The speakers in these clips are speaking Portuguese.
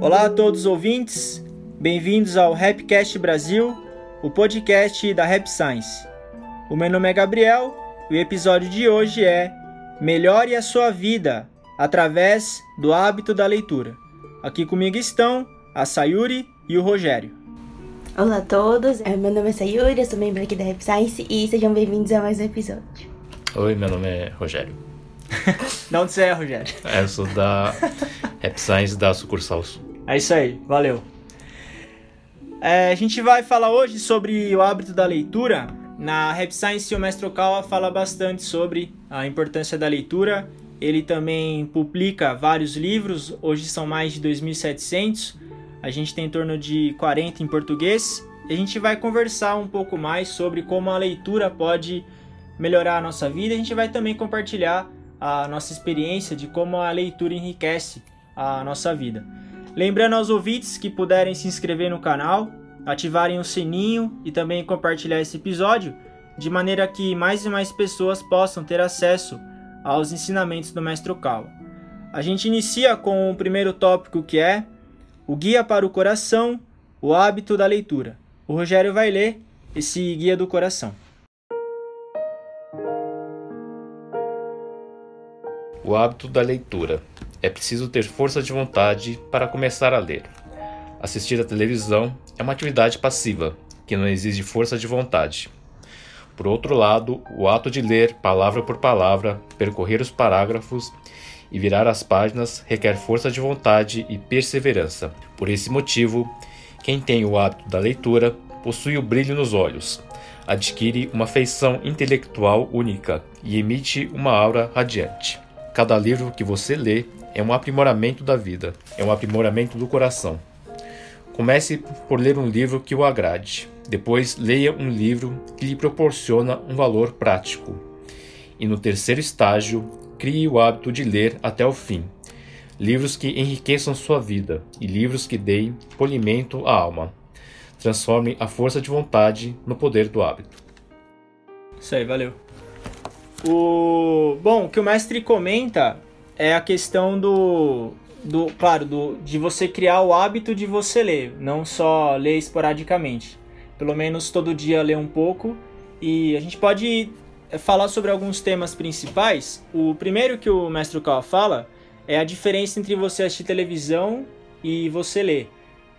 Olá a todos os ouvintes, bem-vindos ao Rapcast Brasil, o podcast da Rap Science. O meu nome é Gabriel e o episódio de hoje é Melhore a sua vida através do hábito da leitura. Aqui comigo estão a Sayuri e o Rogério. Olá a todos, é, meu nome é Sayuri, eu sou membro aqui da Rap Science e sejam bem-vindos a mais um episódio. Oi, meu nome é Rogério. da onde você é, Rogério? É, eu sou da Rap Science da sucursal Sul. É isso aí, valeu. É, a gente vai falar hoje sobre o hábito da leitura. Na Rap Science, o mestre Okawa fala bastante sobre a importância da leitura. Ele também publica vários livros, hoje são mais de 2.700. A gente tem em torno de 40 em português. A gente vai conversar um pouco mais sobre como a leitura pode melhorar a nossa vida. A gente vai também compartilhar a nossa experiência de como a leitura enriquece a nossa vida. Lembrando aos ouvintes que puderem se inscrever no canal, ativarem o sininho e também compartilhar esse episódio, de maneira que mais e mais pessoas possam ter acesso aos ensinamentos do Mestre Okawa. A gente inicia com o primeiro tópico que é o Guia para o Coração, o hábito da leitura. O Rogério vai ler esse Guia do Coração. O hábito da leitura. É preciso ter força de vontade para começar a ler. Assistir à televisão é uma atividade passiva, que não exige força de vontade. Por outro lado, o ato de ler palavra por palavra, percorrer os parágrafos e virar as páginas requer força de vontade e perseverança. Por esse motivo, quem tem o hábito da leitura possui o brilho nos olhos, adquire uma feição intelectual única e emite uma aura radiante. Cada livro que você lê é um aprimoramento da vida, é um aprimoramento do coração. Comece por ler um livro que o agrade. Depois, leia um livro que lhe proporciona um valor prático. E no terceiro estágio, crie o hábito de ler até o fim. Livros que enriqueçam sua vida e livros que deem polimento à alma. Transforme a força de vontade no poder do hábito. Isso aí, valeu. O bom, o que o mestre comenta é a questão do do claro, do de você criar o hábito de você ler, não só ler esporadicamente. Pelo menos todo dia ler um pouco e a gente pode falar sobre alguns temas principais. O primeiro que o mestre Kawa fala é a diferença entre você assistir televisão e você ler.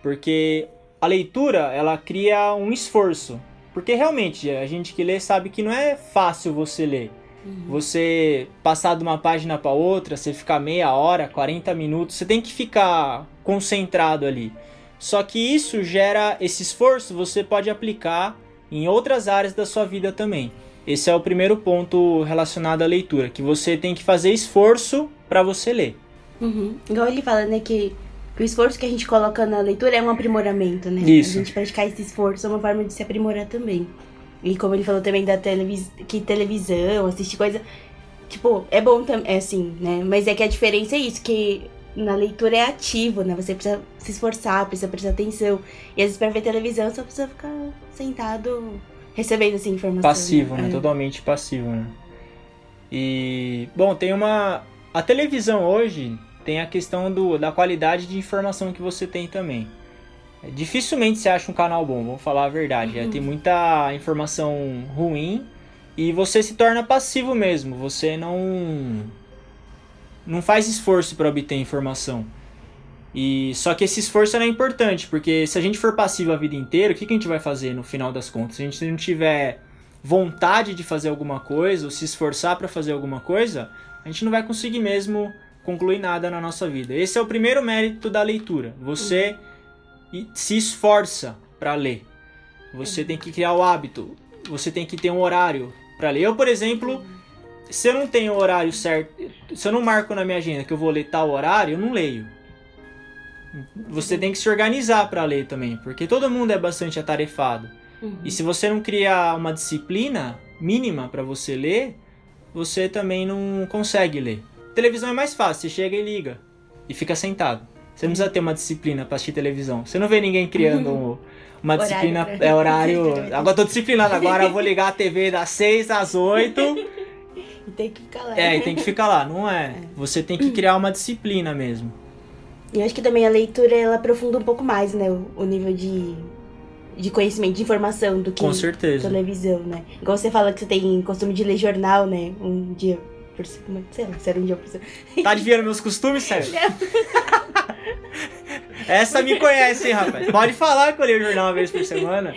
Porque a leitura, ela cria um esforço. Porque realmente, a gente que lê sabe que não é fácil você ler. Uhum. Você passar de uma página para outra, você ficar meia hora, 40 minutos, você tem que ficar concentrado ali. Só que isso gera esse esforço, você pode aplicar em outras áreas da sua vida também. Esse é o primeiro ponto relacionado à leitura, que você tem que fazer esforço para você ler. Uhum. Igual ele fala, né, que, que, o esforço que a gente coloca na leitura é um aprimoramento, né? Isso. A gente praticar esse esforço é uma forma de se aprimorar também. E como ele falou também da televis que televisão, assistir coisa. Tipo, é bom também, é assim, né? Mas é que a diferença é isso, que na leitura é ativo, né? Você precisa se esforçar, precisa prestar atenção. E às vezes pra ver televisão você precisa ficar sentado recebendo assim informação. Passivo, né? É. Totalmente passivo, né? E. Bom, tem uma. A televisão hoje tem a questão do, da qualidade de informação que você tem também. Dificilmente você acha um canal bom, vamos falar a verdade. Uhum. Tem muita informação ruim e você se torna passivo mesmo. Você não não faz esforço para obter informação. E só que esse esforço é importante, porque se a gente for passivo a vida inteira, o que, que a gente vai fazer no final das contas? Se a gente não tiver vontade de fazer alguma coisa ou se esforçar para fazer alguma coisa, a gente não vai conseguir mesmo concluir nada na nossa vida. Esse é o primeiro mérito da leitura. Você se esforça para ler. Você tem que criar o hábito. Você tem que ter um horário para ler. Eu, por exemplo, se eu não tenho o horário certo, se eu não marco na minha agenda que eu vou ler tal horário, eu não leio. Você tem que se organizar para ler também, porque todo mundo é bastante atarefado. Uhum. E se você não criar uma disciplina mínima para você ler, você também não consegue ler. Televisão é mais fácil, você chega e liga e fica sentado. Você não precisa ter uma disciplina pra assistir televisão. Você não vê ninguém criando uhum. uma disciplina. Horário é horário. Agora tô disciplinado, agora eu vou ligar a TV das 6 às 8 E tem que ficar lá. É, e tem que ficar lá, não é? Você tem que criar uma disciplina mesmo. E eu acho que também a leitura, ela aprofunda um pouco mais, né? O, o nível de, de conhecimento, de informação do que Com certeza. televisão, né? Igual você fala que você tem costume de ler jornal, né? Um dia por semana. Sei lá, se era um dia por semana. Tá adivinhando meus costumes, Sérgio? Essa me conhece, hein, rapaz? Pode falar que eu leio o jornal uma vez por semana.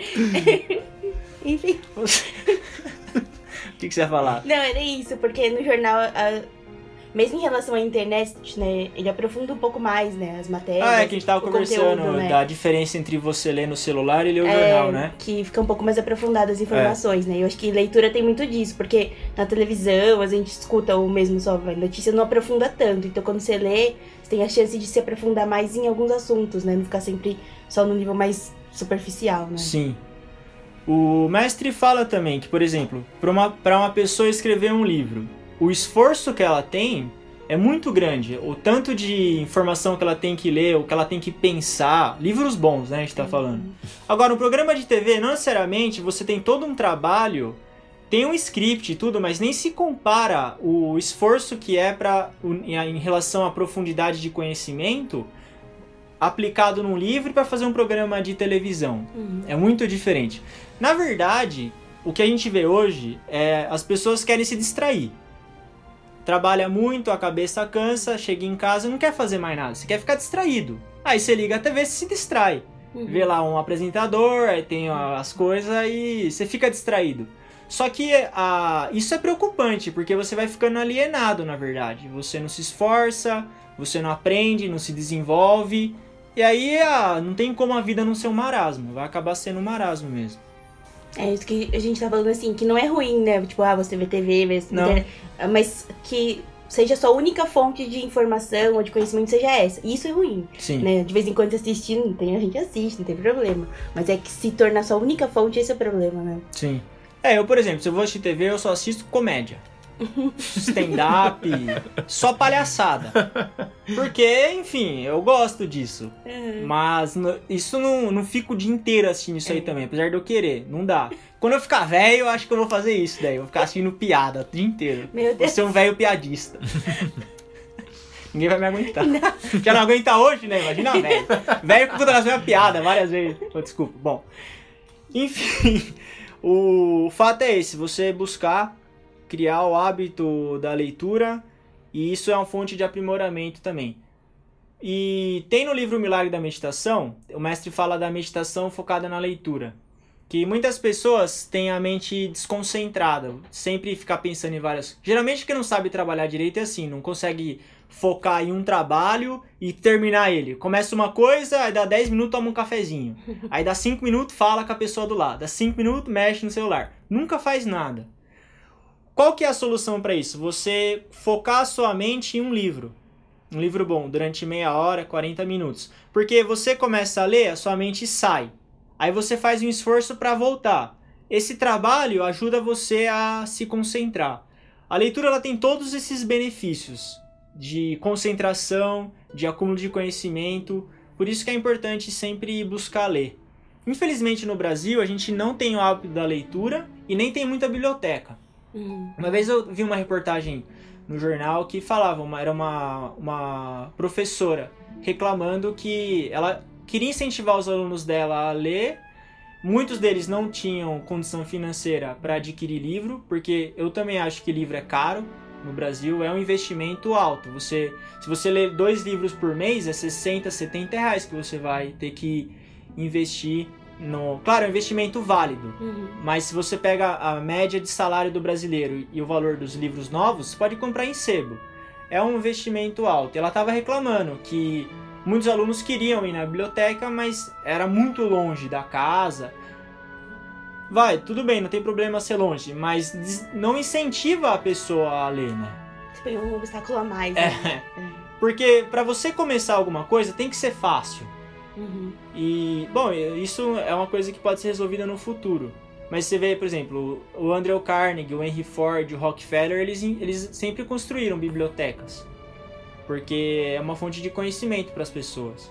Enfim. Você- O que, que você ia falar? Não, era isso, porque no jornal, a- mesmo em relação à internet, né? Ele aprofunda um pouco mais, né? As matérias. Ah, é que a gente tava conversando conteúdo, né? da diferença entre você ler no celular e ler o É, jornal, né? Que fica um pouco mais aprofundada as informações, né? Eu acho que leitura tem muito disso, porque na televisão a gente escuta o mesmo só, a notícia não aprofunda tanto. Então quando você lê, você tem a chance de se aprofundar mais em alguns assuntos, né? Não ficar sempre só no nível mais superficial, né? Sim. O mestre fala também que, por exemplo, para uma, pra uma pessoa escrever um livro, o esforço que ela tem é muito grande. O tanto de informação que ela tem que ler, o que ela tem que pensar. Livros bons, né? A gente tá falando. Agora, no programa de TV, não necessariamente você tem todo um trabalho, tem um script e tudo, mas nem se compara o esforço que é para em relação à profundidade de conhecimento aplicado num livro para fazer um programa de televisão. Uhum. É muito diferente. Na verdade, o que a gente vê hoje é as pessoas querem se distrair. Trabalha muito, a cabeça cansa, chega em casa e não quer fazer mais nada. Você quer ficar distraído. Aí você liga a TV e se distrai. Uhum. Vê lá um apresentador, aí tem as coisas e você fica distraído. Só que a, isso é preocupante, porque você vai ficando alienado, na verdade. Você não se esforça, você não aprende, não se desenvolve. E aí a, não tem como a vida não ser um marasmo. Vai acabar sendo um marasmo mesmo. É isso que a gente tá falando assim, que não é ruim, né? Tipo, ah, você vê TV, vê Não. internet, mas que seja sua única fonte de informação ou de conhecimento seja essa. Isso é ruim, Sim. né? De vez em quando assistir, não tem, a gente assiste, não tem problema. Mas é que se tornar sua única fonte, esse é o problema, né? Sim. É, eu, por exemplo, se eu vou assistir TV, eu só assisto comédia. Stand-up, só palhaçada. Porque, enfim, eu gosto disso. Mas no- isso não, não fico o dia inteiro assistindo isso aí também, apesar de eu querer. Não dá. Quando eu ficar velho, eu acho que eu vou fazer isso daí. Eu vou ficar assistindo piada o dia inteiro. Meu Vou Deus. ser um velho piadista. Ninguém vai me aguentar. Já não aguenta hoje, né? Imagina velho. Velho que conta as mesmas piadas várias vezes. Oh, desculpa. Bom. Enfim, o fato é esse: você buscar criar o hábito da leitura, e isso é uma fonte de aprimoramento também. E tem no livro O Milagre da Meditação, o mestre fala da meditação focada na leitura. Que muitas pessoas têm a mente desconcentrada, sempre ficar pensando em várias. Geralmente quem não sabe trabalhar direito é assim, não consegue focar em um trabalho e terminar ele. Começa uma coisa, aí dá 10 minutos, toma um cafezinho. Aí dá 5 minutos, fala com a pessoa do lado. Dá 5 minutos, mexe no celular. Nunca faz nada. Qual que é a solução para isso? Você focar sua mente em um livro. Um livro bom, durante meia hora, 40 minutos. Porque você começa a ler, a sua mente sai. Aí você faz um esforço para voltar. Esse trabalho ajuda você a se concentrar. A leitura ela tem todos esses benefícios de concentração, de acúmulo de conhecimento. Por isso que é importante sempre buscar ler. Infelizmente no Brasil a gente não tem o hábito da leitura e nem tem muita biblioteca. Uhum. Uma vez eu vi uma reportagem no jornal que falava, uma, era uma, uma professora reclamando que ela queria incentivar os alunos dela a ler. Muitos deles não tinham condição financeira para adquirir livro, porque eu também acho que livro é caro no Brasil, é um investimento alto. Você, se você ler dois livros por mês, é 60, 70 reais que você vai ter que investir no. Claro, é um investimento válido. Uhum. Mas se você pega a média de salário do brasileiro e o valor dos livros novos, pode comprar em sebo. É um investimento alto. Ela estava reclamando que muitos alunos queriam ir na biblioteca, mas era muito longe da casa. Vai, tudo bem, não tem problema ser longe, mas não incentiva a pessoa a ler, né? Você um obstáculo a mais, É. né? Porque para você começar alguma coisa tem que ser fácil. Uhum. E, bom, isso é uma coisa que pode ser resolvida no futuro. Mas você vê, por exemplo, o Andrew Carnegie, o Henry Ford, o Rockefeller, eles, eles sempre construíram bibliotecas. Porque é uma fonte de conhecimento para as pessoas.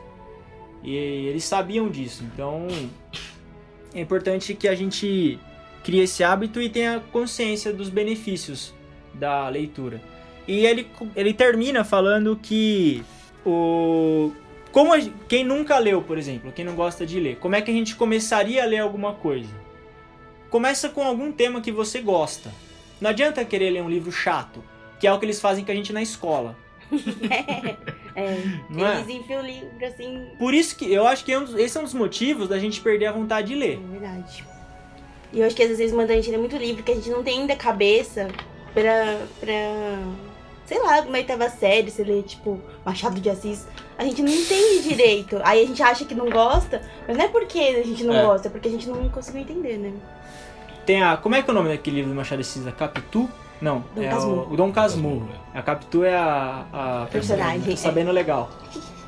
E eles sabiam disso. Então, é importante que a gente crie esse hábito e tenha consciência dos benefícios da leitura. E ele, ele termina falando que o como a, quem nunca leu, por exemplo, quem não gosta de ler, como é que a gente começaria a ler alguma coisa? Começa com algum tema que você gosta. Não adianta querer ler um livro chato, que é o que eles fazem com a gente na escola. é, é. Não é? Eles enfiam o livro assim. Por isso que eu acho que é esse é um dos motivos da gente perder a vontade de É ler. verdade. E eu acho que às vezes mandam a gente ler muito livro que a gente não tem ainda cabeça pra. pra. Sei lá, uma oitava série, você lê, tipo, Machado de Assis. A gente não entende direito. Aí a gente acha que não gosta, mas não é porque a gente não É. gosta, é porque a gente não conseguiu entender, né? Tem a. Como é que é o nome daquele livro do Machado de Assis? A Capitu? Não, Dom é Casmurro. o, o Dom Casmurro. A Capitu é a. a Personagem, Tá é. sabendo legal.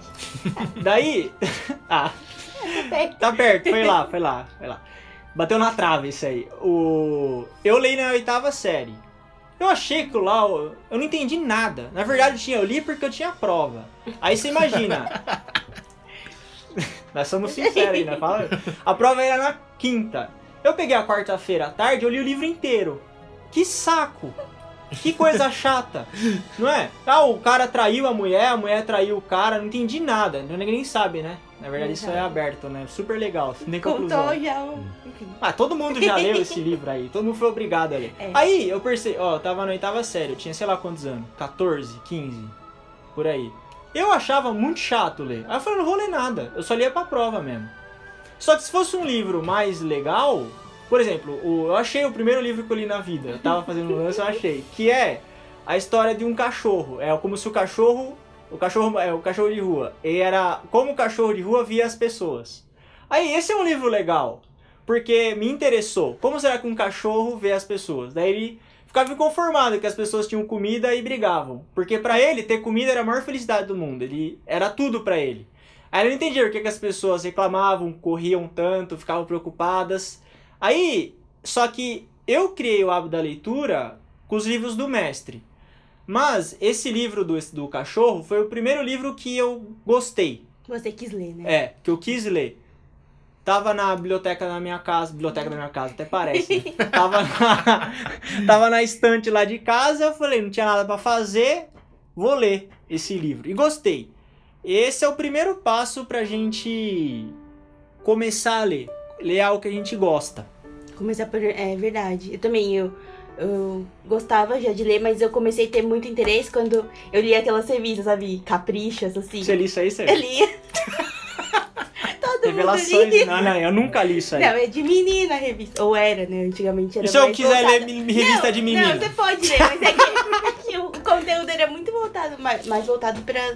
Daí. ah, perto. tá perto, foi lá, foi lá, foi lá. Bateu na trave isso aí. O... Eu leio na oitava série. Eu achei que lá, eu eu não entendi nada. Na verdade, eu, tinha, eu li porque eu tinha prova. Aí você imagina. Nós somos sinceros aí, né? Fala. A prova era na quinta. Eu peguei a quarta-feira à tarde, eu li o livro inteiro. Que saco! Que coisa chata, não é? Ah, o cara traiu a mulher, a mulher traiu o cara, não entendi nada. Ninguém nem sabe, né? Na verdade, isso é aberto, né? Super legal, não tem conclusão. Contou já o. Ah, todo mundo já leu esse livro aí, todo mundo foi obrigado a ler. É. Aí eu percebi, ó, eu tava na oitava série, eu tinha sei lá quantos anos, 14, 15, por aí. Eu achava muito chato ler. Aí eu falei, não vou ler nada, eu só lia pra prova mesmo. Só que se fosse um livro mais legal, por exemplo, o- eu achei o primeiro livro que eu li na vida, eu tava fazendo um lance, eu achei, que é a história de um cachorro. É como se o cachorro, o cachorro é o cachorro de rua, e era como o cachorro de rua via as pessoas. Aí esse é um livro legal, porque me interessou. Como será que um cachorro vê as pessoas? Daí ele ficava inconformado que as pessoas tinham comida e brigavam, porque pra ele ter comida era a maior felicidade do mundo. Ele era tudo pra ele. Aí ele não entendia por que, que as pessoas reclamavam, corriam tanto, ficavam preocupadas. Aí, só que eu criei o hábito da leitura com os livros do mestre. Mas esse livro do, do cachorro foi o primeiro livro que eu gostei. Você quis ler, né? É, que eu quis ler. Tava na biblioteca da minha casa, biblioteca da minha casa, até parece. Né? Tava, na, tava na estante lá de casa, eu falei, não tinha nada pra fazer, vou ler esse livro. E gostei. Esse é o primeiro passo pra gente começar a ler. Ler algo que a gente gosta. Começar por. É verdade. Eu também, eu, eu gostava já de ler, mas eu comecei a ter muito interesse quando eu lia aquelas revistas, sabe? Caprichas, assim. Você li isso aí, Eu Sérgio? lia. Todo Revelações. mundo lia. Não, não, eu nunca li isso aí. Não, é de menina a revista. Ou era, né? Antigamente era e se eu quiser voltada- ler revista Não, de menina? Não, você pode ler, mas é que, é que o conteúdo era muito voltado, mais, mais voltado pra.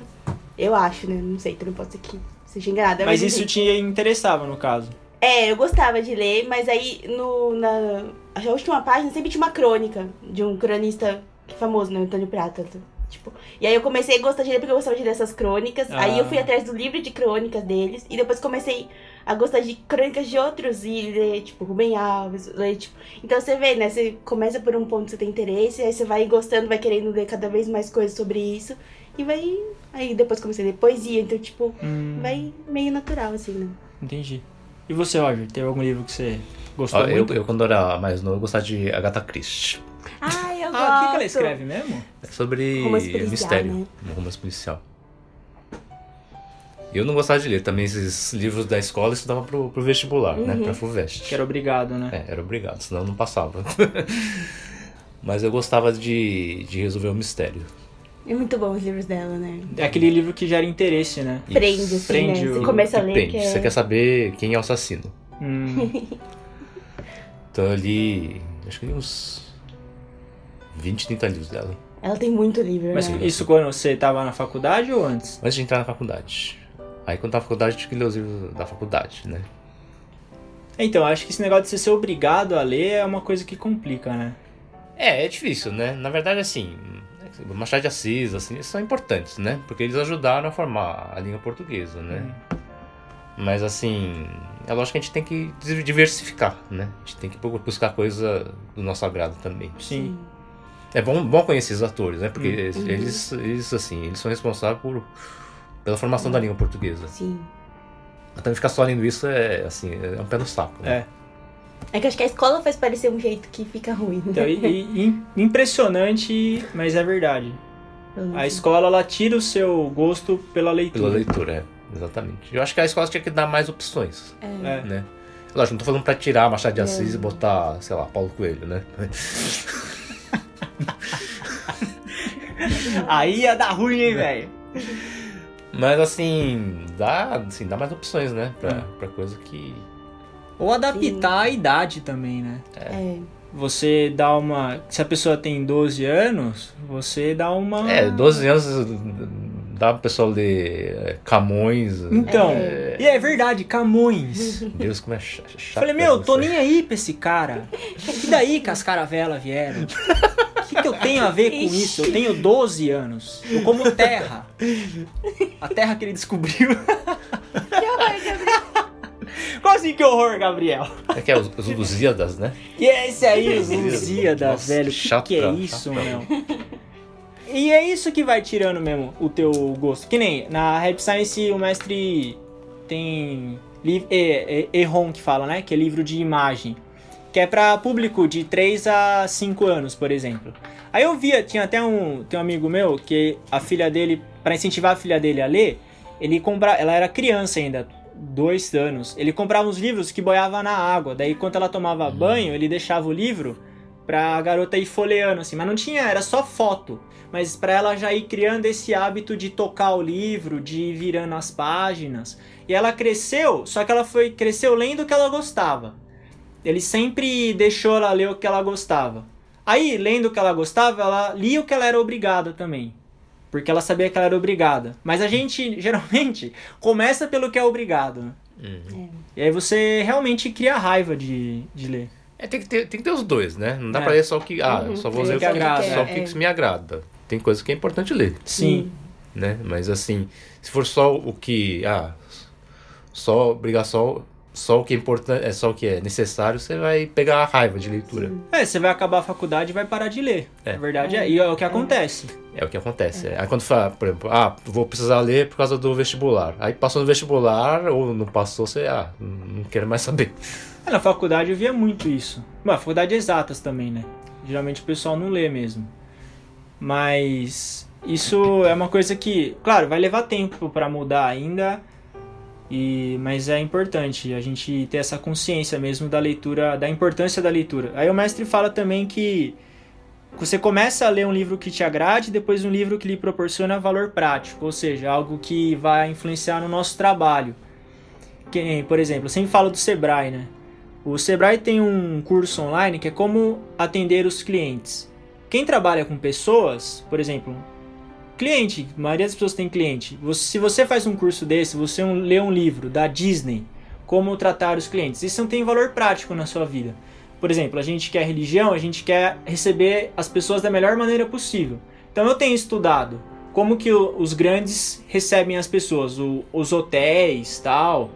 Eu acho, né? Não sei, também pode ser que seja enganada. Mas assim, isso te interessava, no caso. É, eu gostava de ler, mas aí no, na a última página sempre tinha uma crônica de um cronista famoso, né? Antônio Prata. Tipo, e aí eu comecei a gostar de ler porque eu gostava de ler essas crônicas. Ah. Aí eu fui atrás do livro de crônicas deles. E depois comecei a gostar de crônicas de outros e ler, tipo, Rubem Alves, ler, tipo. Então você vê, né? Você começa por um ponto que você tem interesse, aí você vai gostando, vai querendo ler cada vez mais coisas sobre isso. E vai. Aí depois comecei a ler poesia, então, tipo, Hum, vai meio natural, assim, né? Entendi. E você, Roger, teve algum livro que você gostou Ó, eu, muito? eu, quando era mais novo, eu gostava de Agatha Christie. Ai, eu gosto. Ah, o que, que ela escreve mesmo? É sobre mistério. né? Um romance policial. Eu não gostava de ler também esses livros da escola, estudava pro, pro vestibular, né? Uhum. Pra FUVEST. Que era obrigado, né? É, era obrigado, senão eu não passava. Mas eu gostava de, de resolver o mistério. É muito bom os livros dela, né? É aquele livro que gera interesse, né? Isso. Prende, assim, Prende né? o- Você começa a ler Depende, que é... você quer saber quem é o assassino. Hum, Então eu li, acho que li uns 20, 30 livros dela. Ela tem muito livro, mas né? isso quando você tava na faculdade ou antes? Antes de entrar na faculdade. Aí quando tava na faculdade, eu tinha que ler os livros da faculdade, né? Então, acho que esse negócio de você ser obrigado a ler é uma coisa que complica, né? É, é difícil, né? Na verdade, assim, Machado de Assis, assim, eles são importantes, né? Porque eles ajudaram a formar a língua portuguesa, né? Mas, assim, é lógico que a gente tem que diversificar, né? A gente tem que buscar coisa do nosso agrado também. Sim. É bom, bom conhecer os atores, né? Porque eles, Uhum. eles, eles, assim, eles são responsáveis por, pela formação da língua portuguesa. Sim. Então ficar só lendo isso é, assim, é um pé no saco, né? É. É que acho que a escola faz parecer um jeito que fica ruim. Então, e- e- impressionante, mas é verdade. A escola ela tira o seu gosto pela leitura. Pela leitura, é. Exatamente. Eu acho que a escola tinha que dar mais opções, É. É. né? Lógico, não tô falando pra tirar Machado de Assis e botar, sei lá, Paulo Coelho, né? Aí ia dar ruim, hein, velho? Mas assim, dá, assim, dá mais opções, né? Pra, É. pra coisa que. Ou adaptar a idade também, né? É. Você dá uma. Se a pessoa tem 12 anos, você dá uma. É, 12 anos dá pro pessoal ler é, Camões. Então, É. e é verdade, Camões. Deus, como é cha- chato. Falei, meu, tô nem aí pra esse cara. E daí que as caravelas vieram? O que, que eu tenho a ver com Ixi. isso? Eu tenho 12 anos. Eu como terra. A terra que ele descobriu. Que horror, Qual assim que horror, Gabriel? É que é os, os Lusíadas, né? E é esse aí, os Lusíadas, Nossa, velho. Que chato que é pra- isso, meu? E é isso que vai tirando mesmo o teu gosto. Que nem na Rap Science o mestre tem Erron que fala, né? Que é livro de imagem. Que é pra público de 3 a 5 anos, por exemplo. Aí eu via, tinha até um, tem um amigo meu que a filha dele, pra incentivar a filha dele a ler, ele comprava, ela era criança ainda, dois anos. Ele comprava uns livros que boiava na água. Daí, quando ela tomava banho, ele deixava o livro pra garota ir folheando, assim. Mas não tinha, era só foto. Mas pra ela já ir criando esse hábito de tocar o livro, de ir virando as páginas. E ela cresceu, só que ela foi cresceu lendo o que ela gostava. Ele sempre deixou ela ler o que ela gostava. Aí, lendo o que ela gostava, ela lia o que ela era obrigada também. Porque ela sabia que ela era obrigada. Mas a gente, geralmente, começa pelo que é obrigado. né? Uhum. E aí você realmente cria raiva de, de ler. É, tem que, ter, tem que ter os dois, né? Não dá É. pra ler só o que. Ah, Uhum. só vou Tem ler o que que, agrada, só o é. que me agrada. Tem coisa que é importante ler, Sim. né? Mas assim, se for só o que. Ah, só obrigação. Só o que é importante, é só o que é necessário, você vai pegar a raiva de leitura. É, você vai acabar a faculdade e vai parar de ler. É. A verdade é. E é o que acontece. É o que acontece. Aí quando fala, por exemplo, ah, vou precisar ler por causa do vestibular. Aí passou no vestibular ou não passou, você, ah, não quero mais saber. É, Na faculdade eu via muito isso. A faculdade é exatas também, né? Geralmente o pessoal não lê mesmo. Mas isso é uma coisa que, claro, vai levar tempo pra mudar ainda. E, mas é importante a gente ter essa consciência mesmo da leitura, da importância da leitura. Aí o mestre fala também que você começa a ler um livro que te agrade, depois um livro que lhe proporciona valor prático, ou seja, algo que vai influenciar no nosso trabalho. Por exemplo, eu sempre falo do Sebrae, né? O Sebrae tem um curso online que é como atender os clientes. Quem trabalha com pessoas, por exemplo, cliente, a maioria das pessoas tem cliente. Você- se você faz um curso desse, você um- lê um livro da Disney, como tratar os clientes, isso não tem valor prático na sua vida. Por exemplo, a gente quer religião, a gente quer receber as pessoas da melhor maneira possível. Então eu tenho estudado como que os grandes recebem as pessoas, o- os hotéis, tal.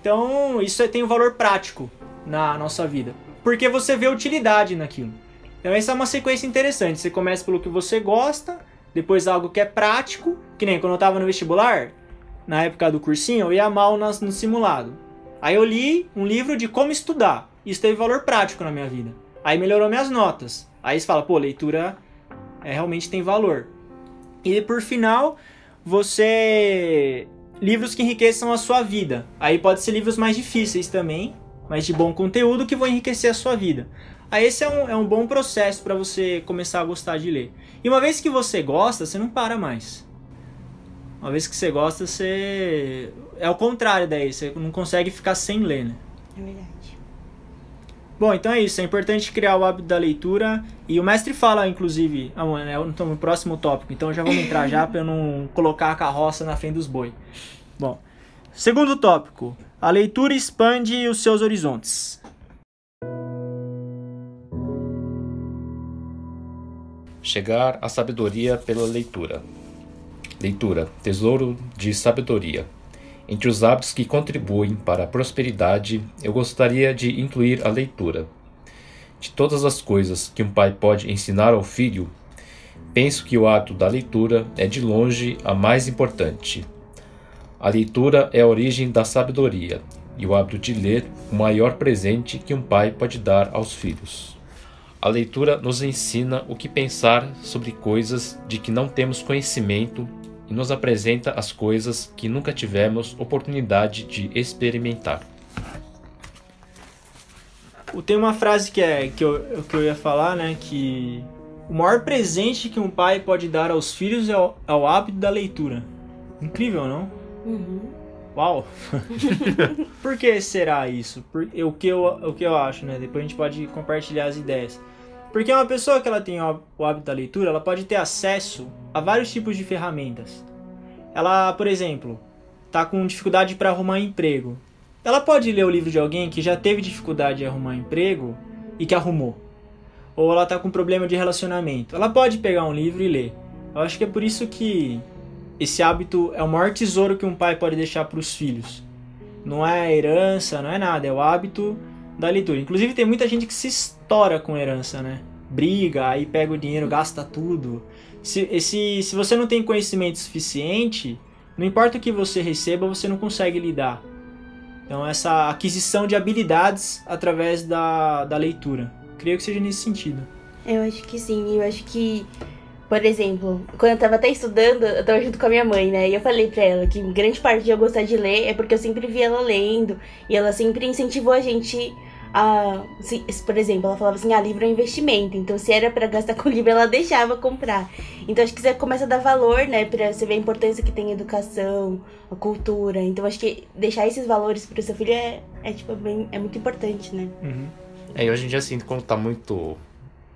Então isso é- tem um valor prático na nossa vida, porque você vê utilidade naquilo. Então essa é uma sequência interessante. Você começa pelo que você gosta, depois algo que é prático, que nem quando eu tava no vestibular, na época do cursinho, eu ia mal nas- no simulado. Aí eu li um livro de como estudar. Isso teve valor prático na minha vida. Aí melhorou minhas notas. Aí você fala, pô, leitura é, realmente tem valor. E por final, você. Livros que enriqueçam a sua vida. Aí pode ser livros mais difíceis também, mas de bom conteúdo que vão enriquecer a sua vida. Aí esse é um, é um bom processo para você começar a gostar de ler. E uma vez que você gosta, você não para mais. Uma vez que você gosta, você. É o contrário daí, você não consegue ficar sem ler, né? É verdade. Bom, então é isso. É importante criar o hábito da leitura. E o mestre fala, inclusive, ah, mano, é no no próximo tópico. Então já vamos entrar já para eu não colocar a carroça na frente dos boi. Bom, segundo tópico. A leitura expande os seus horizontes. Chegar à sabedoria pela leitura. Leitura, tesouro de sabedoria. Entre os hábitos que contribuem para a prosperidade, eu gostaria de incluir a leitura. De todas as coisas que um pai pode ensinar ao filho, penso que o ato da leitura é de longe a mais importante. A leitura é a origem da sabedoria, e o hábito de ler o maior presente que um pai pode dar aos filhos. A leitura nos ensina o que pensar sobre coisas de que não temos conhecimento e nos apresenta as coisas que nunca tivemos oportunidade de experimentar. Tem uma frase que, é, que, eu, que eu ia falar, né? Que o maior presente que um pai pode dar aos filhos é o, é o hábito da leitura. Incrível, não? Uhum. Uau! Por que será isso? Por, o, que eu, o que eu acho, né? Depois a gente pode compartilhar as ideias. Porque uma pessoa que ela tem o hábito da leitura, ela pode ter acesso a vários tipos de ferramentas. Ela, por exemplo, tá com dificuldade para arrumar emprego. Ela pode ler o livro de alguém que já teve dificuldade de arrumar emprego e que arrumou. Ou ela tá com problema de relacionamento. Ela pode pegar um livro e ler. Eu acho que é por isso que esse hábito é o maior tesouro que um pai pode deixar para os filhos. Não é herança, não é nada, é o hábito da leitura. Inclusive tem muita gente que se estoura com herança, né? Briga, aí pega o dinheiro, gasta tudo. Se, esse, se você não tem conhecimento suficiente, não importa o que você receba, você não consegue lidar. Então essa aquisição de habilidades através da, da leitura. Creio que seja nesse sentido. Eu acho que sim, eu acho que por exemplo, quando eu tava até estudando, eu tava junto com a minha mãe, né? E eu falei pra ela que grande parte de eu gostar de ler é porque eu sempre vi ela lendo. E ela sempre incentivou a gente a. Se, por exemplo, ela falava assim: ah, livro é investimento. Então, se era para gastar com livro, ela deixava comprar. Então, acho que você começa a dar valor, né? Pra você ver a importância que tem a educação, a cultura. Então, acho que deixar esses valores pro seu filho é, é, tipo, bem, é muito importante, né? Uhum. É, e hoje em dia, assim, como tá muito.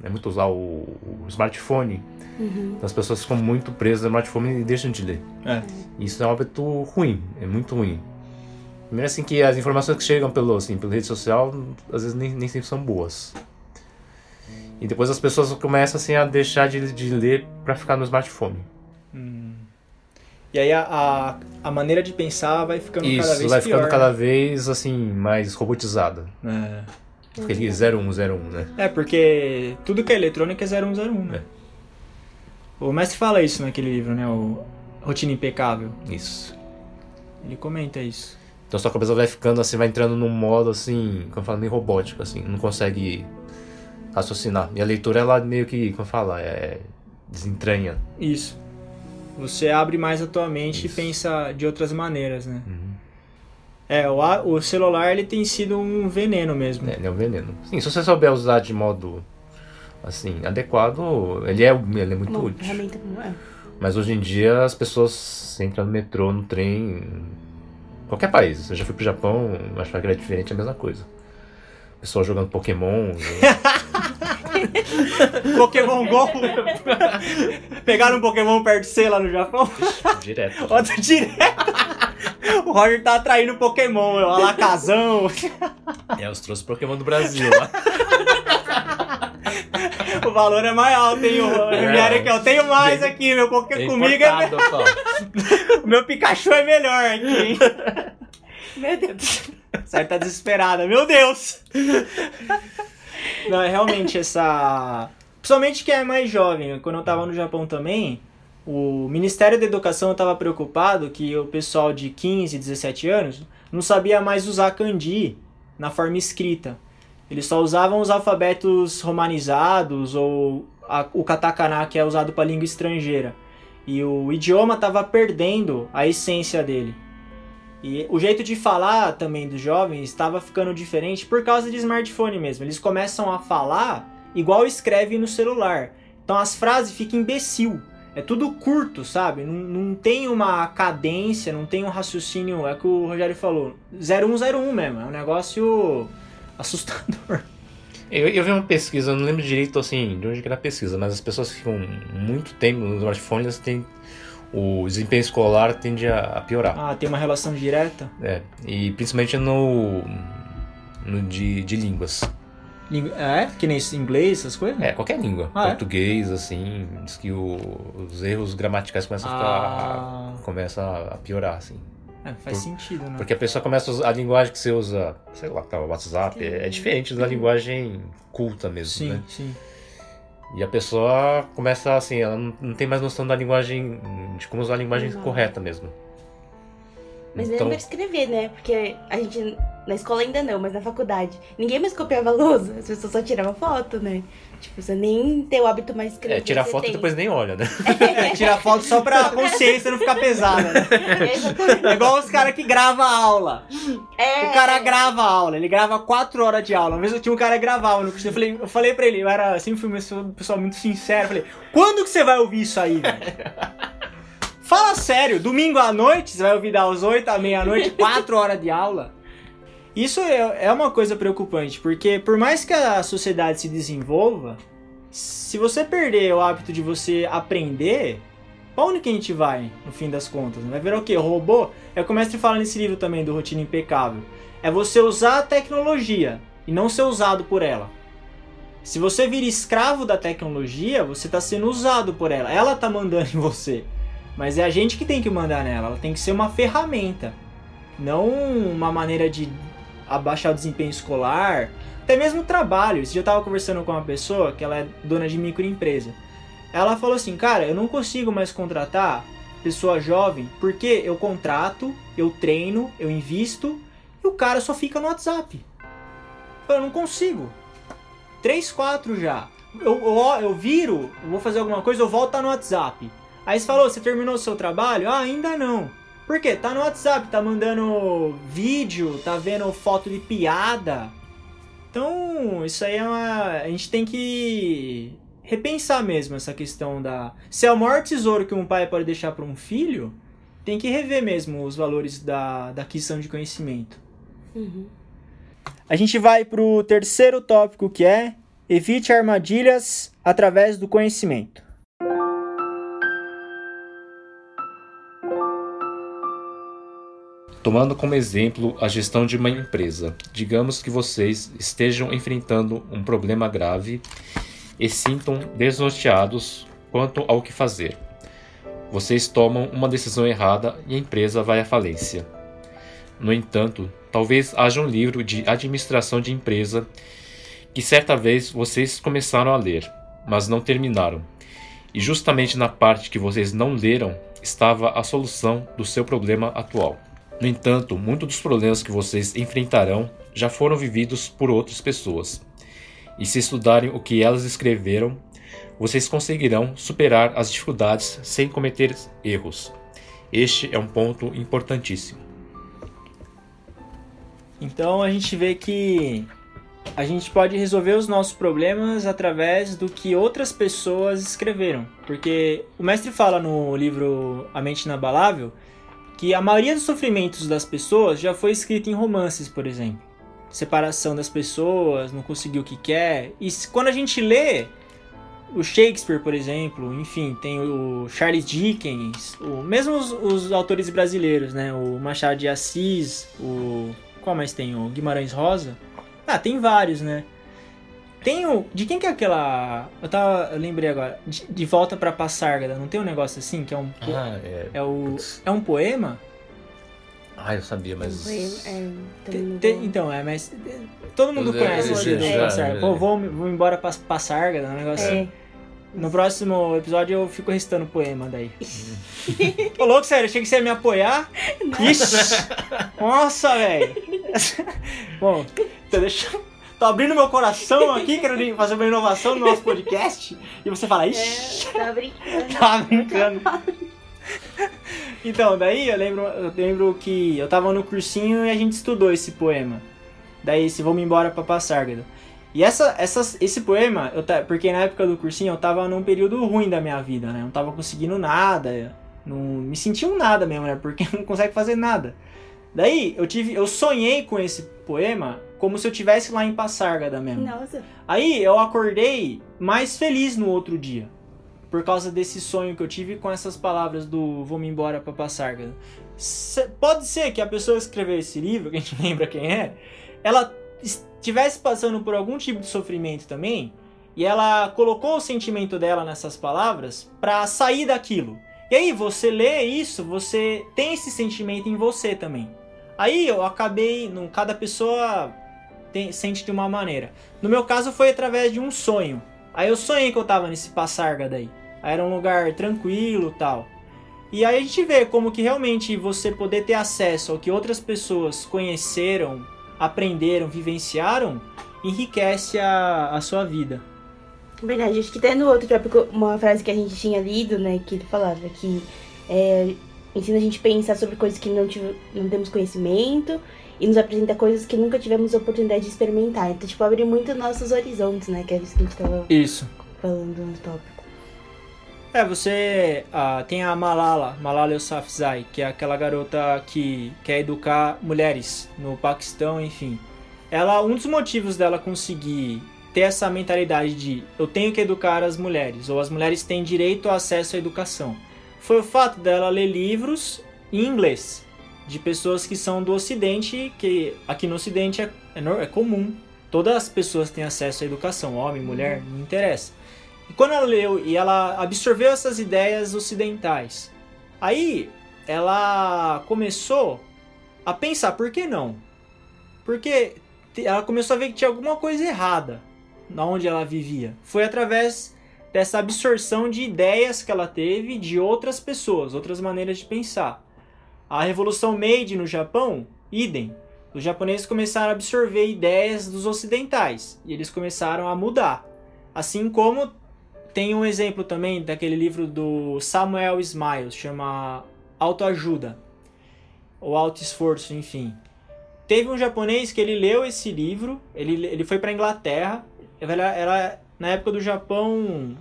É muito usar o, o smartphone Uhum. As pessoas ficam muito presas no smartphone e deixam de ler. É. Isso é um hábito ruim, é muito ruim. Primeiro assim que as informações que chegam pelo, assim, pela rede social, às vezes nem, nem sempre são boas. E depois as pessoas começam assim a deixar de, de ler para ficar no smartphone. Hum. E aí a, a, a, maneira de pensar vai ficando Isso, cada vez vai pior. ficando cada vez assim mais robotizada. É. Aquele 0101, né? É, porque tudo que é eletrônico é 0101, né? É. O mestre fala isso naquele livro, né? O Rotina Impecável. Isso. Ele comenta isso. Então sua cabeça vai ficando assim, vai entrando num modo assim, como eu falo, meio robótico, assim, não consegue raciocinar. E a leitura, ela meio que, como fala, é desentranha. Isso. Você abre mais a tua mente isso. e pensa de outras maneiras, né? Uhum. É, o, o celular ele tem sido um veneno mesmo. É, ele é um veneno. Sim, se você souber usar de modo assim, adequado, ele é, ele é muito Uma útil. Ferramenta, é. Mas hoje em dia as pessoas entram no metrô, no trem, qualquer país. Eu já fui pro Japão, acho que é diferente, é a mesma coisa. Pessoal jogando Pokémon. Pokémon Go. Pegaram um Pokémon perto de você lá no Japão? Direto. Outro direto. O Roger tá atraindo Pokémon, meu. Alakazam. É, eu trouxe Pokémon do Brasil lá. o valor é mais alto, hein? O é. aqui, eu tenho mais aqui, meu, porque é comigo é. o meu Pikachu é melhor aqui, hein? Meu Deus. Certo, tá desesperada, meu Deus! Não, é realmente essa. Principalmente quem é mais jovem, quando eu tava no Japão também, o Ministério da Educação estava preocupado que o pessoal de 15, 17 anos não sabia mais usar kanji na forma escrita. Eles só usavam os alfabetos romanizados ou a, o katakana que é usado para língua estrangeira. E o idioma estava perdendo a essência dele. E o jeito de falar também dos jovens estava ficando diferente por causa de smartphone mesmo. Eles começam a falar igual escreve no celular. Então as frases ficam imbecil. É tudo curto, sabe? Não, não tem uma cadência, não tem um raciocínio. É que o Rogério falou. 0101 mesmo. É um negócio assustador. Eu, eu vi uma pesquisa, eu não lembro direito assim de onde que era a pesquisa, mas as pessoas que ficam muito tempo no smartphone, elas têm o desempenho escolar tende a, piorar. Ah, tem uma relação direta? É, e principalmente no, no de, de línguas. É? Que nem inglês, essas coisas? É, qualquer língua. Ah, é? Português, é? assim, diz que o, os erros gramaticais começam a ficar. Ah. começa a piorar, assim. É, faz Por, sentido, né? Porque a pessoa começa a usar a linguagem que você usa, sei lá, tá, o WhatsApp, é, é diferente da linguagem culta mesmo, sim, né? Sim, sim. E a pessoa começa assim, ela não, não tem mais noção da linguagem, de como usar a linguagem correta mesmo. Mas então... lembra escrever, né? Porque a gente Na escola ainda não, mas na faculdade. Ninguém mais copiava a lousa. As pessoas só tiravam foto, né? Tipo, você nem tem o hábito mais escrever. É, tirar foto e tem. depois nem olha, né? É, tirar foto só pra consciência não ficar pesada, né? É igual os caras que gravam a aula. É. O cara grava a aula, ele grava 4 horas de aula. Uma vez eu tinha um cara que gravava no curso, eu falei, eu falei pra ele, eu era sempre fui um pessoal muito sincero, eu falei, quando que você vai ouvir isso aí, velho? Fala sério, domingo à noite, você vai ouvir das 8 à meia-noite, 4 horas de aula. Isso é, é uma coisa preocupante, porque por mais que a sociedade se desenvolva, se você perder o hábito de você aprender, pra onde que a gente vai, no fim das contas? Vai virar o quê? Robô? É o que o mestre fala nesse livro também, do Rotina Impecável. É você usar a tecnologia e não ser usado por ela. Se você vira escravo da tecnologia, você está sendo usado por ela. Ela tá mandando em você. Mas é a gente que tem que mandar nela. Ela tem que ser uma ferramenta. Não uma maneira de abaixar o desempenho escolar. Até mesmo trabalho. Eu tava conversando com uma pessoa que ela é dona de microempresa. Ela falou assim, cara, eu não consigo mais contratar pessoa jovem porque eu contrato, eu treino, eu invisto e o cara só fica no WhatsApp. Eu não consigo. 3, 4 já. Eu, eu, eu viro, eu vou fazer alguma coisa, eu volto tá no WhatsApp. Aí você falou, você terminou o seu trabalho? Ah, ainda não. Por quê? Tá no WhatsApp, tá mandando vídeo, tá vendo foto de piada. Então, isso aí é uma. A gente tem que repensar mesmo essa questão da. Se é o maior tesouro que um pai pode deixar para um filho, tem que rever mesmo os valores da, da aquisição de conhecimento. Uhum. A gente vai pro terceiro tópico que é evite armadilhas através do conhecimento. Tomando como exemplo a gestão de uma empresa, digamos que vocês estejam enfrentando um problema grave e sintam desnorteados quanto ao que fazer. Vocês tomam uma decisão errada e a empresa vai à falência. No entanto, talvez haja um livro de administração de empresa que certa vez vocês começaram a ler, mas não terminaram. E justamente na parte que vocês não leram estava a solução do seu problema atual. No entanto, muitos dos problemas que vocês enfrentarão já foram vividos por outras pessoas. E se estudarem o que elas escreveram, vocês conseguirão superar as dificuldades sem cometer erros. Este é um ponto importantíssimo. Então a gente vê que a gente pode resolver os nossos problemas através do que outras pessoas escreveram. Porque o mestre fala no livro A Mente Inabalável que a maioria dos sofrimentos das pessoas já foi escrito em romances, por exemplo. Separação das pessoas, não conseguiu o que quer. E quando a gente lê o Shakespeare, por exemplo, enfim, tem o Charles Dickens, o, mesmo os, os autores brasileiros, né? O Machado de Assis, o. Qual mais tem? O Guimarães Rosa. Ah, tem vários, né? Tem o. De quem que é aquela. Eu tava. Eu lembrei agora. De, de Volta pra Passárgada, não tem um negócio assim? Que é um. Ah, é. é o. É um poema? Ah, eu sabia, mas. Foi, é, também não Te- te- então, é, mas. Todo mundo Eu- conhece eu esse do Passárgada. é. Pô, vou, vou embora pra Passárgada, um negócio assim. É. No próximo episódio eu fico recitando poema daí. Ô, louco, sério, achei que você ia me apoiar. Ixi! Nossa, velho! Bom, então deixa eu- Tô abrindo meu coração aqui, querendo fazer uma inovação no nosso podcast. E você fala, ixi! É, tá brincando. Tava brincando. Então, daí eu lembro, eu lembro que eu tava no cursinho e a gente estudou esse poema. Daí esse Vamos Embora pra Passárgada. E essa, essas, esse poema, eu ta- porque na época do cursinho eu tava num período ruim da minha vida, né? Eu não tava conseguindo nada, não me sentia um nada mesmo, né? Porque não consegue fazer nada. Daí eu tive, eu sonhei com esse poema como se eu tivesse lá em Passárgada mesmo. Nossa. Aí eu acordei mais feliz no outro dia. Por causa desse sonho que eu tive com essas palavras do Vou-me embora pra Passárgada. Se- Pode ser que a pessoa que escreveu esse livro, que a gente lembra quem é, ela estivesse passando por algum tipo de sofrimento também, e ela colocou o sentimento dela nessas palavras pra sair daquilo. E aí você lê isso, você tem esse sentimento em você também. Aí eu acabei, não, cada pessoa tem- sente de uma maneira. No meu caso foi através de um sonho. Aí eu sonhei que eu tava nesse Passárgada aí. Aí era um lugar tranquilo tal. E aí a gente vê como que realmente você poder ter acesso ao que outras pessoas conheceram aprenderam, vivenciaram, enriquece a, a sua vida. Verdade, acho que até no outro tópico, uma frase que a gente tinha lido, né, que ele falava que é, ensina a gente a pensar sobre coisas que não, tive, não temos conhecimento e nos apresenta coisas que nunca tivemos oportunidade de experimentar. Então, tipo, abre muito nossos horizontes, né, que é isso que a gente tava Isso. falando no tópico. É, você ah, tem a Malala, Malala Yousafzai, que é aquela garota que quer educar mulheres no Paquistão, enfim. Ela, um dos motivos dela conseguir ter essa mentalidade de eu tenho que educar as mulheres, ou as mulheres têm direito ao acesso à educação, foi o fato dela ler livros em inglês de pessoas que são do Ocidente, que aqui no Ocidente é, é, é comum. Todas as pessoas têm acesso à educação, homem, mulher, não interessa. E quando ela leu e ela absorveu essas ideias ocidentais, aí ela começou a pensar, por que não? Porque ela começou a ver que tinha alguma coisa errada na onde ela vivia. Foi através dessa absorção de ideias que ela teve de outras pessoas, outras maneiras de pensar. A Revolução Meiji no Japão, idem. Os japoneses começaram a absorver ideias dos ocidentais e eles começaram a mudar. Assim como tem um exemplo também daquele livro do Samuel Smiles, chama Autoajuda, ou Auto Esforço, enfim. Teve um japonês que ele leu esse livro, ele, ele foi para Inglaterra, era, era na época do Japão,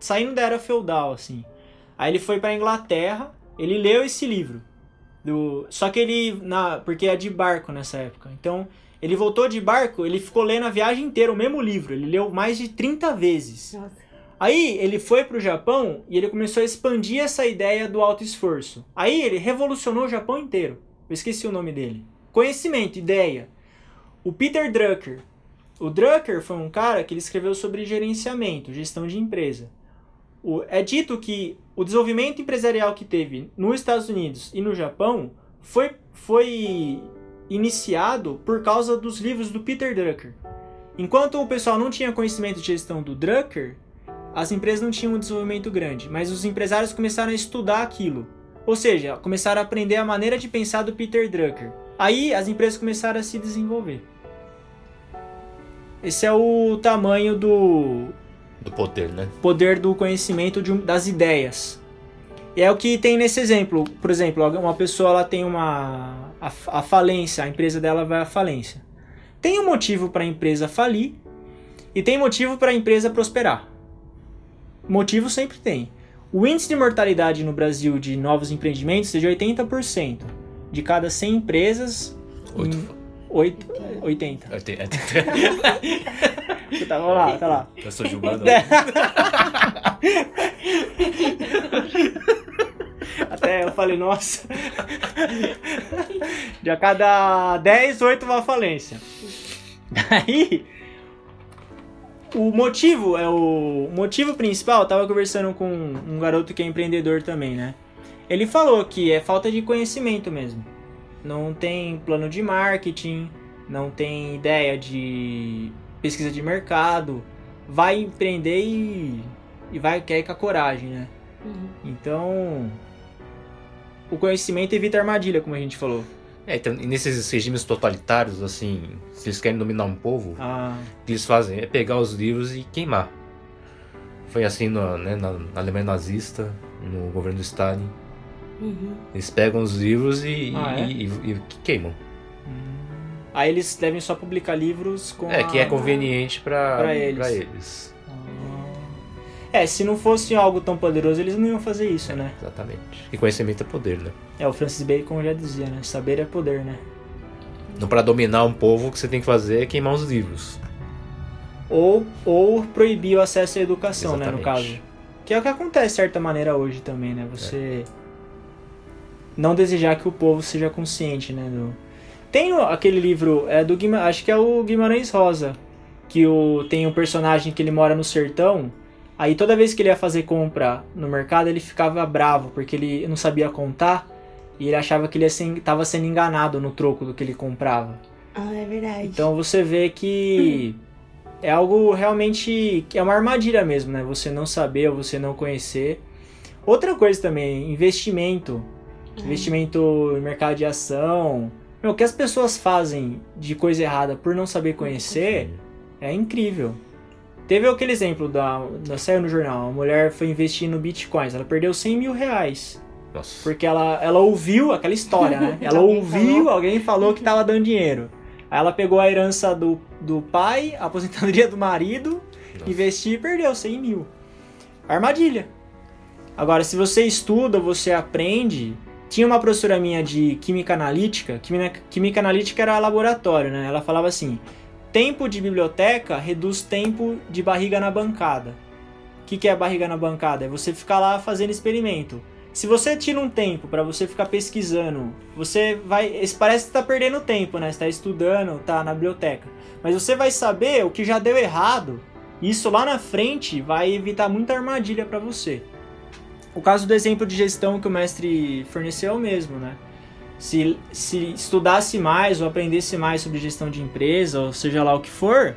saindo da era feudal, assim. Aí ele foi para Inglaterra, ele leu esse livro. Do, só que ele, na, porque é de barco nessa época, então ele voltou de barco, ele ficou lendo a viagem inteira o mesmo livro, ele leu mais de 30 vezes. Nossa. Aí ele foi pro Japão e ele começou a expandir essa ideia do alto esforço. Aí ele revolucionou o Japão inteiro. Eu esqueci o nome dele. Conhecimento, ideia. O Peter Drucker. O Drucker foi um cara que ele escreveu sobre gerenciamento, gestão de empresa. O- é dito que o desenvolvimento empresarial que teve nos Estados Unidos e no Japão foi, foi iniciado por causa dos livros do Peter Drucker. Enquanto o pessoal não tinha conhecimento de gestão do Drucker, as empresas não tinham um desenvolvimento grande, mas os empresários começaram a estudar aquilo. Ou seja, começaram a aprender a maneira de pensar do Peter Drucker. Aí as empresas começaram a se desenvolver. Esse é o tamanho do Do poder, né? poder do conhecimento de das ideias. E é o que tem nesse exemplo. Por exemplo, uma pessoa ela tem uma a, a falência, a empresa dela vai à falência. Tem um motivo para a empresa falir e tem motivo para a empresa prosperar. Motivo sempre tem. O índice de mortalidade no Brasil de novos empreendimentos é de 80%. De cada 100 empresas, Oito. Em oito- 80. Eu tenho- Tá lá, tá lá. Eu sou julgado. Até eu falei, nossa. De a cada 10, 8 vai à falência. Daí, o motivo é o, o motivo principal. Eu tava conversando com um garoto que é empreendedor também, né? Ele falou que é falta de conhecimento mesmo. Não tem plano de marketing, não tem ideia de pesquisa de mercado. Vai empreender e, e vai querer com a coragem, né? Uhum. Então, o conhecimento evita armadilha, como a gente falou. É, então, e nesses regimes totalitários, assim, se eles querem dominar um povo, Ah, o que eles fazem é pegar os livros e queimar. Foi assim na, né, na, na Alemanha nazista, no governo do Stalin. Uhum. Eles pegam os livros e, Ah, é? e- e- e queimam. aí eles devem só publicar livros com É, a- que é conveniente pra, Pra eles. pra eles. É, se não fosse algo tão poderoso, eles não iam fazer isso, né? Exatamente. E conhecimento é poder, né? É, o Francis Bacon já dizia, né? Saber é poder, né? Não pra dominar um povo, o que você tem que fazer é queimar os livros. Ou, ou proibir o acesso à educação, né, no Exatamente. caso. Que é o que acontece de certa maneira hoje também, né? Você não desejar que o povo seja consciente, né? do- Tem aquele livro, é do Guima... acho que é o Guimarães Rosa, que o... tem um personagem que ele mora no sertão, aí toda vez que ele ia fazer compra no mercado, ele ficava bravo, porque ele não sabia contar, e ele achava que ele ia ser... tava sendo enganado no troco do que ele comprava. Ah, é verdade. Então você vê que é algo realmente é uma armadilha mesmo, né? Você não saber ou você não conhecer. Outra coisa também, investimento. Investimento em mercado de ação, Meu, o que as pessoas fazem de coisa errada por não saber conhecer é incrível. Teve aquele exemplo da, da saiu no jornal, a mulher foi investir no bitcoins, ela perdeu 100 mil reais. Nossa. Porque ela, ela ouviu aquela história, né? Ela Alguém ouviu, falou. alguém falou que tava dando dinheiro. Aí ela pegou a herança do, do pai, a aposentadoria do marido, Nossa. investiu e perdeu 100 mil. Armadilha. Agora, se você estuda, você aprende. Tinha uma professora minha de química analítica. Química, química analítica era laboratório, né? Ela falava assim: tempo de biblioteca reduz tempo de barriga na bancada. O que, que é barriga na bancada? É você ficar lá fazendo experimento. Se você tira um tempo para você ficar pesquisando, você vai. Parece que tá perdendo tempo, né? Você tá estudando, tá na biblioteca. Mas você vai saber o que já deu errado. Isso lá na frente vai evitar muita armadilha para você. O caso do exemplo de gestão que o mestre forneceu é mesmo, né? Se, se estudasse mais ou aprendesse mais sobre gestão de empresa, ou seja lá o que for,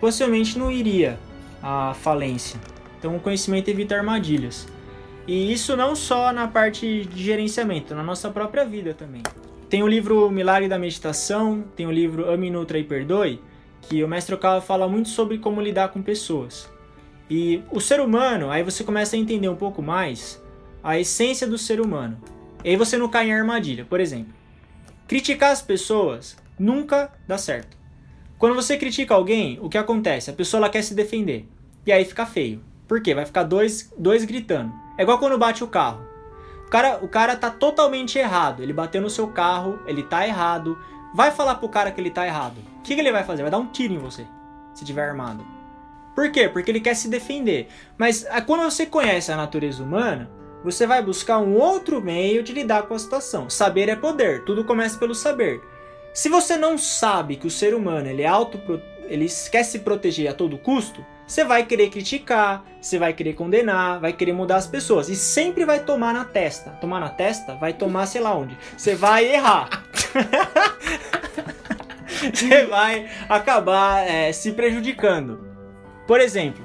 possivelmente não iria à falência. Então o conhecimento evita armadilhas. E isso não só na parte de gerenciamento, na nossa própria vida também. Tem o livro Milagre da Meditação, tem o livro Ame, Nutra e Perdoe, que o mestre Okawa fala muito sobre como lidar com pessoas. E o ser humano, aí você começa a entender um pouco mais a essência do ser humano. E aí você não cai em armadilha. Por exemplo, criticar as pessoas nunca dá certo. Quando você critica alguém, o que acontece? A pessoa ela quer se defender. E aí fica feio. Por quê? Vai ficar dois, dois gritando. É igual quando bate o carro. O cara, o cara tá totalmente errado. Ele bateu no seu carro, ele tá errado. Vai falar pro cara que ele tá errado. O que, que ele vai fazer? Vai dar um tiro em você, se tiver armado. Por quê? Porque ele quer se defender. Mas ah, quando você conhece a natureza humana, você vai buscar um outro meio de lidar com a situação. Saber é poder, tudo começa pelo saber. Se você não sabe que o ser humano ele é auto ele quer se proteger a todo custo, você vai querer criticar, você vai querer condenar, vai querer mudar as pessoas e sempre vai tomar na testa. Tomar na testa, vai tomar sei lá onde. Você vai errar. você vai acabar é, se prejudicando. Por exemplo,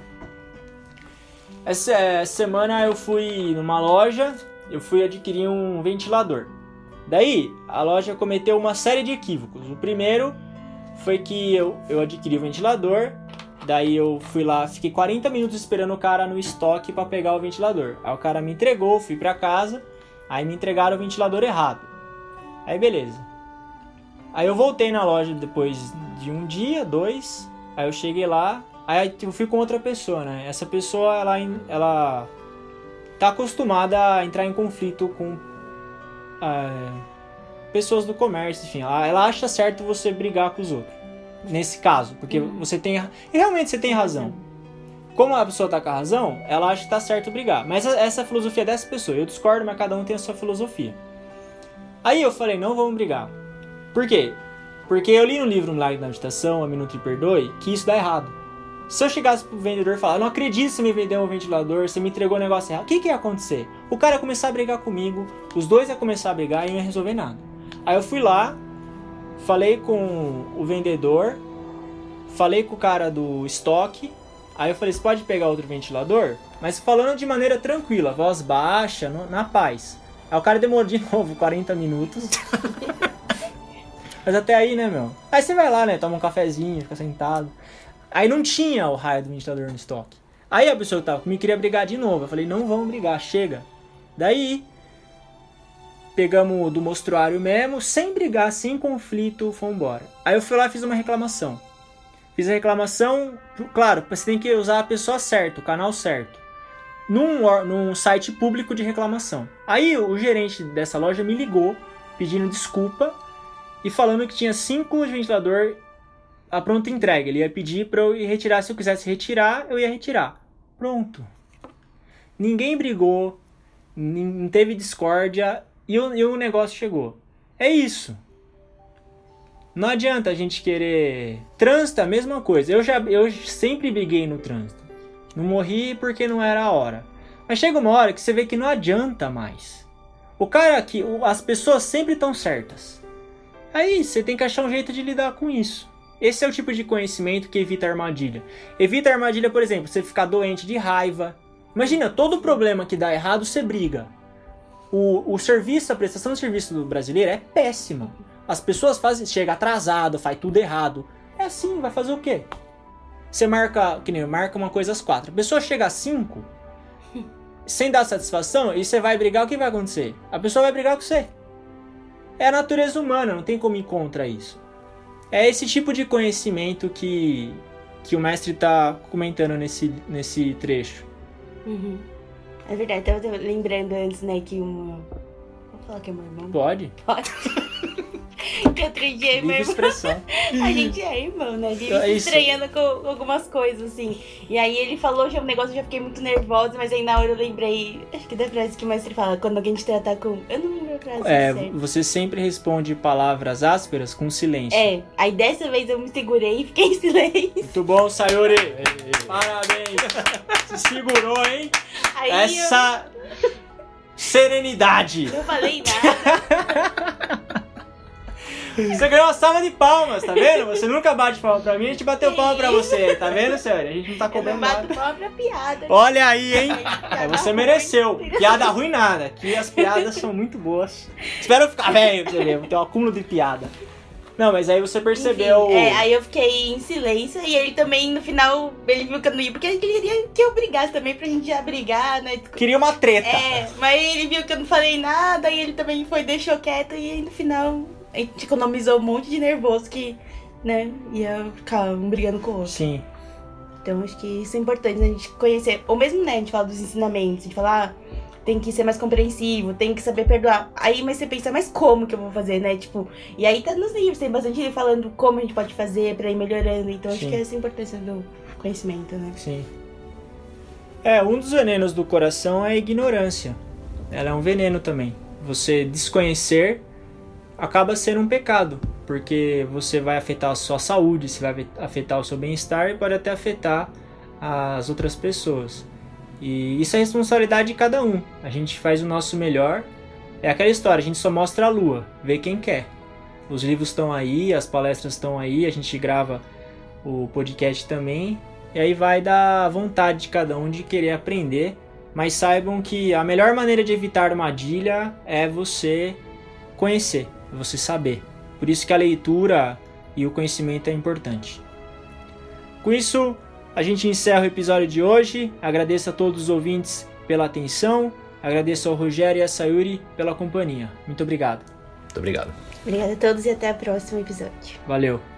essa semana eu fui numa loja, eu fui adquirir um ventilador. Daí, a loja cometeu uma série de equívocos. O primeiro foi que eu, eu adquiri o ventilador, daí eu fui lá, fiquei 40 minutos esperando o cara no estoque para pegar o ventilador. Aí o cara me entregou, fui para casa, aí me entregaram o ventilador errado. Aí beleza. Aí eu voltei na loja depois de um dia, dois, aí eu cheguei lá, Aí eu fui com outra pessoa, né? Essa pessoa, ela, ela tá acostumada a entrar em conflito com é, pessoas do comércio, enfim. Ela, ela, acha certo você brigar com os outros. Nesse caso, porque Uhum. você tem. E realmente você tem razão. Como a pessoa tá com a razão, ela acha que tá certo brigar. Mas essa é a filosofia dessa pessoa. Eu discordo, mas cada um tem a sua filosofia. Aí eu falei, não vamos brigar. Por quê? Porque eu li no livro Milagre da Meditação, A Minuto e Perdoe, que isso dá errado. Se eu chegasse pro vendedor e falar, não acredito que você me vendeu um ventilador, você me entregou um negócio errado, o que, que ia acontecer? O cara ia começar a brigar comigo, os dois iam começar a brigar e não ia resolver nada. Aí eu fui lá, falei com o vendedor, falei com o cara do estoque, aí eu falei, você pode pegar outro ventilador? Mas falando de maneira tranquila, voz baixa, na paz. Aí o cara demorou de novo 40 minutos. Mas até aí, né, meu? Aí você vai lá, né, toma um cafezinho, fica sentado. Aí não tinha o raio do ventilador no estoque. Aí a pessoa que tava comigo queria brigar de novo. Eu falei, não vamos brigar, chega. Daí, pegamos do mostruário mesmo, sem brigar, sem conflito, fomos embora. Aí eu fui lá e fiz uma reclamação. Fiz a reclamação, claro, você tem que usar a pessoa certa, o canal certo. Num, num site público de reclamação. Aí o gerente dessa loja me ligou, pedindo desculpa e falando que tinha cinco ventilador a pronta entrega. Ele ia pedir para eu ir retirar. Se eu quisesse retirar, eu ia retirar. Pronto. Ninguém brigou, não teve discórdia e o, e o negócio chegou. É isso. Não adianta a gente querer. Trânsito a mesma coisa. Eu já eu sempre briguei no trânsito. Não morri porque não era a hora. Mas chega uma hora que você vê que não adianta mais. O cara aqui, as pessoas sempre estão certas. Aí você tem que achar um jeito de lidar com isso. Esse é o tipo de conhecimento que evita armadilha. Evita armadilha, por exemplo, você ficar doente de raiva. Imagina, todo problema que dá errado, você briga. O, o serviço, a prestação de serviço do brasileiro é péssima. As pessoas fazem, chega atrasado, faz tudo errado. É assim, vai fazer o quê? Você marca, que nem marca uma coisa às quatro. A pessoa chega às cinco, sem dar satisfação, e você vai brigar, o que vai acontecer? A pessoa vai brigar com você. É a natureza humana, não tem como ir contra isso. É esse tipo de conhecimento que, que o mestre está comentando nesse, nesse trecho. Uhum. É verdade, eu tava lembrando antes, né, que uma. Vou falar que é meu irmão? Pode? Pode. que outro dia, meu irmão. expressão. A gente é irmão, né? A gente É estranhando com algumas coisas, assim. E aí ele falou já um negócio, eu já fiquei muito nervosa, mas aí na hora eu lembrei. Acho que da frase que o mestre fala, quando alguém te trata com. Eu não lembro a frase. É, certa. você sempre responde palavras ásperas com silêncio. É, aí dessa vez eu me segurei e fiquei em silêncio. Muito bom, Sayuri. Parabéns. Se segurou, hein? Aí Essa serenidade. eu não falei nada. Você ganhou uma salva de palmas, tá vendo? Você nunca bate palma pra mim, a gente bateu palma pra você, tá vendo, senhora? A gente não tá cobrando bato nada. palma pra piada. Olha aí, hein? É, você mereceu. Piada ruim nada. Aqui as piadas são muito boas. Espero ficar velho pra você ver, vou ter um acúmulo de piada. Não, mas aí você percebeu. Enfim, é, aí eu fiquei em silêncio e ele também, no final, ele viu que eu não ia, porque ele queria que eu brigasse também pra gente já brigar, né? Queria uma treta. É, mas ele viu que eu não falei nada e ele também foi, deixou quieto e aí no final a gente economizou um monte de nervoso que, né, ia ficar um brigando com o outro. Sim. Então acho que isso é importante a gente conhecer. Ou mesmo, né, a gente fala dos ensinamentos, a gente fala, ah, tem que ser mais compreensivo, tem que saber perdoar. Aí, mas você pensa, mas como que eu vou fazer, né? Tipo, e aí tá nos livros, tem bastante falando como a gente pode fazer pra ir melhorando. Então acho Sim. que é essa a importância do conhecimento, né? Sim. É, um dos venenos do coração é a ignorância. Ela é um veneno também. Você desconhecer acaba sendo um pecado, porque você vai afetar a sua saúde, você vai afetar o seu bem-estar e pode até afetar as outras pessoas. E isso é responsabilidade de cada um. A gente faz o nosso melhor. É aquela história, a gente só mostra a lua, vê quem quer. Os livros estão aí, as palestras estão aí, a gente grava o podcast também. E aí vai da vontade de cada um de querer aprender. Mas saibam que a melhor maneira de evitar armadilha é você conhecer, você saber. Por isso que a leitura e o conhecimento é importante. Com isso, a gente encerra o episódio de hoje. Agradeço a todos os ouvintes pela atenção. Agradeço ao Rogério e a Sayuri pela companhia. Muito obrigado. Muito obrigado. Obrigada a todos e até o próximo episódio. Valeu.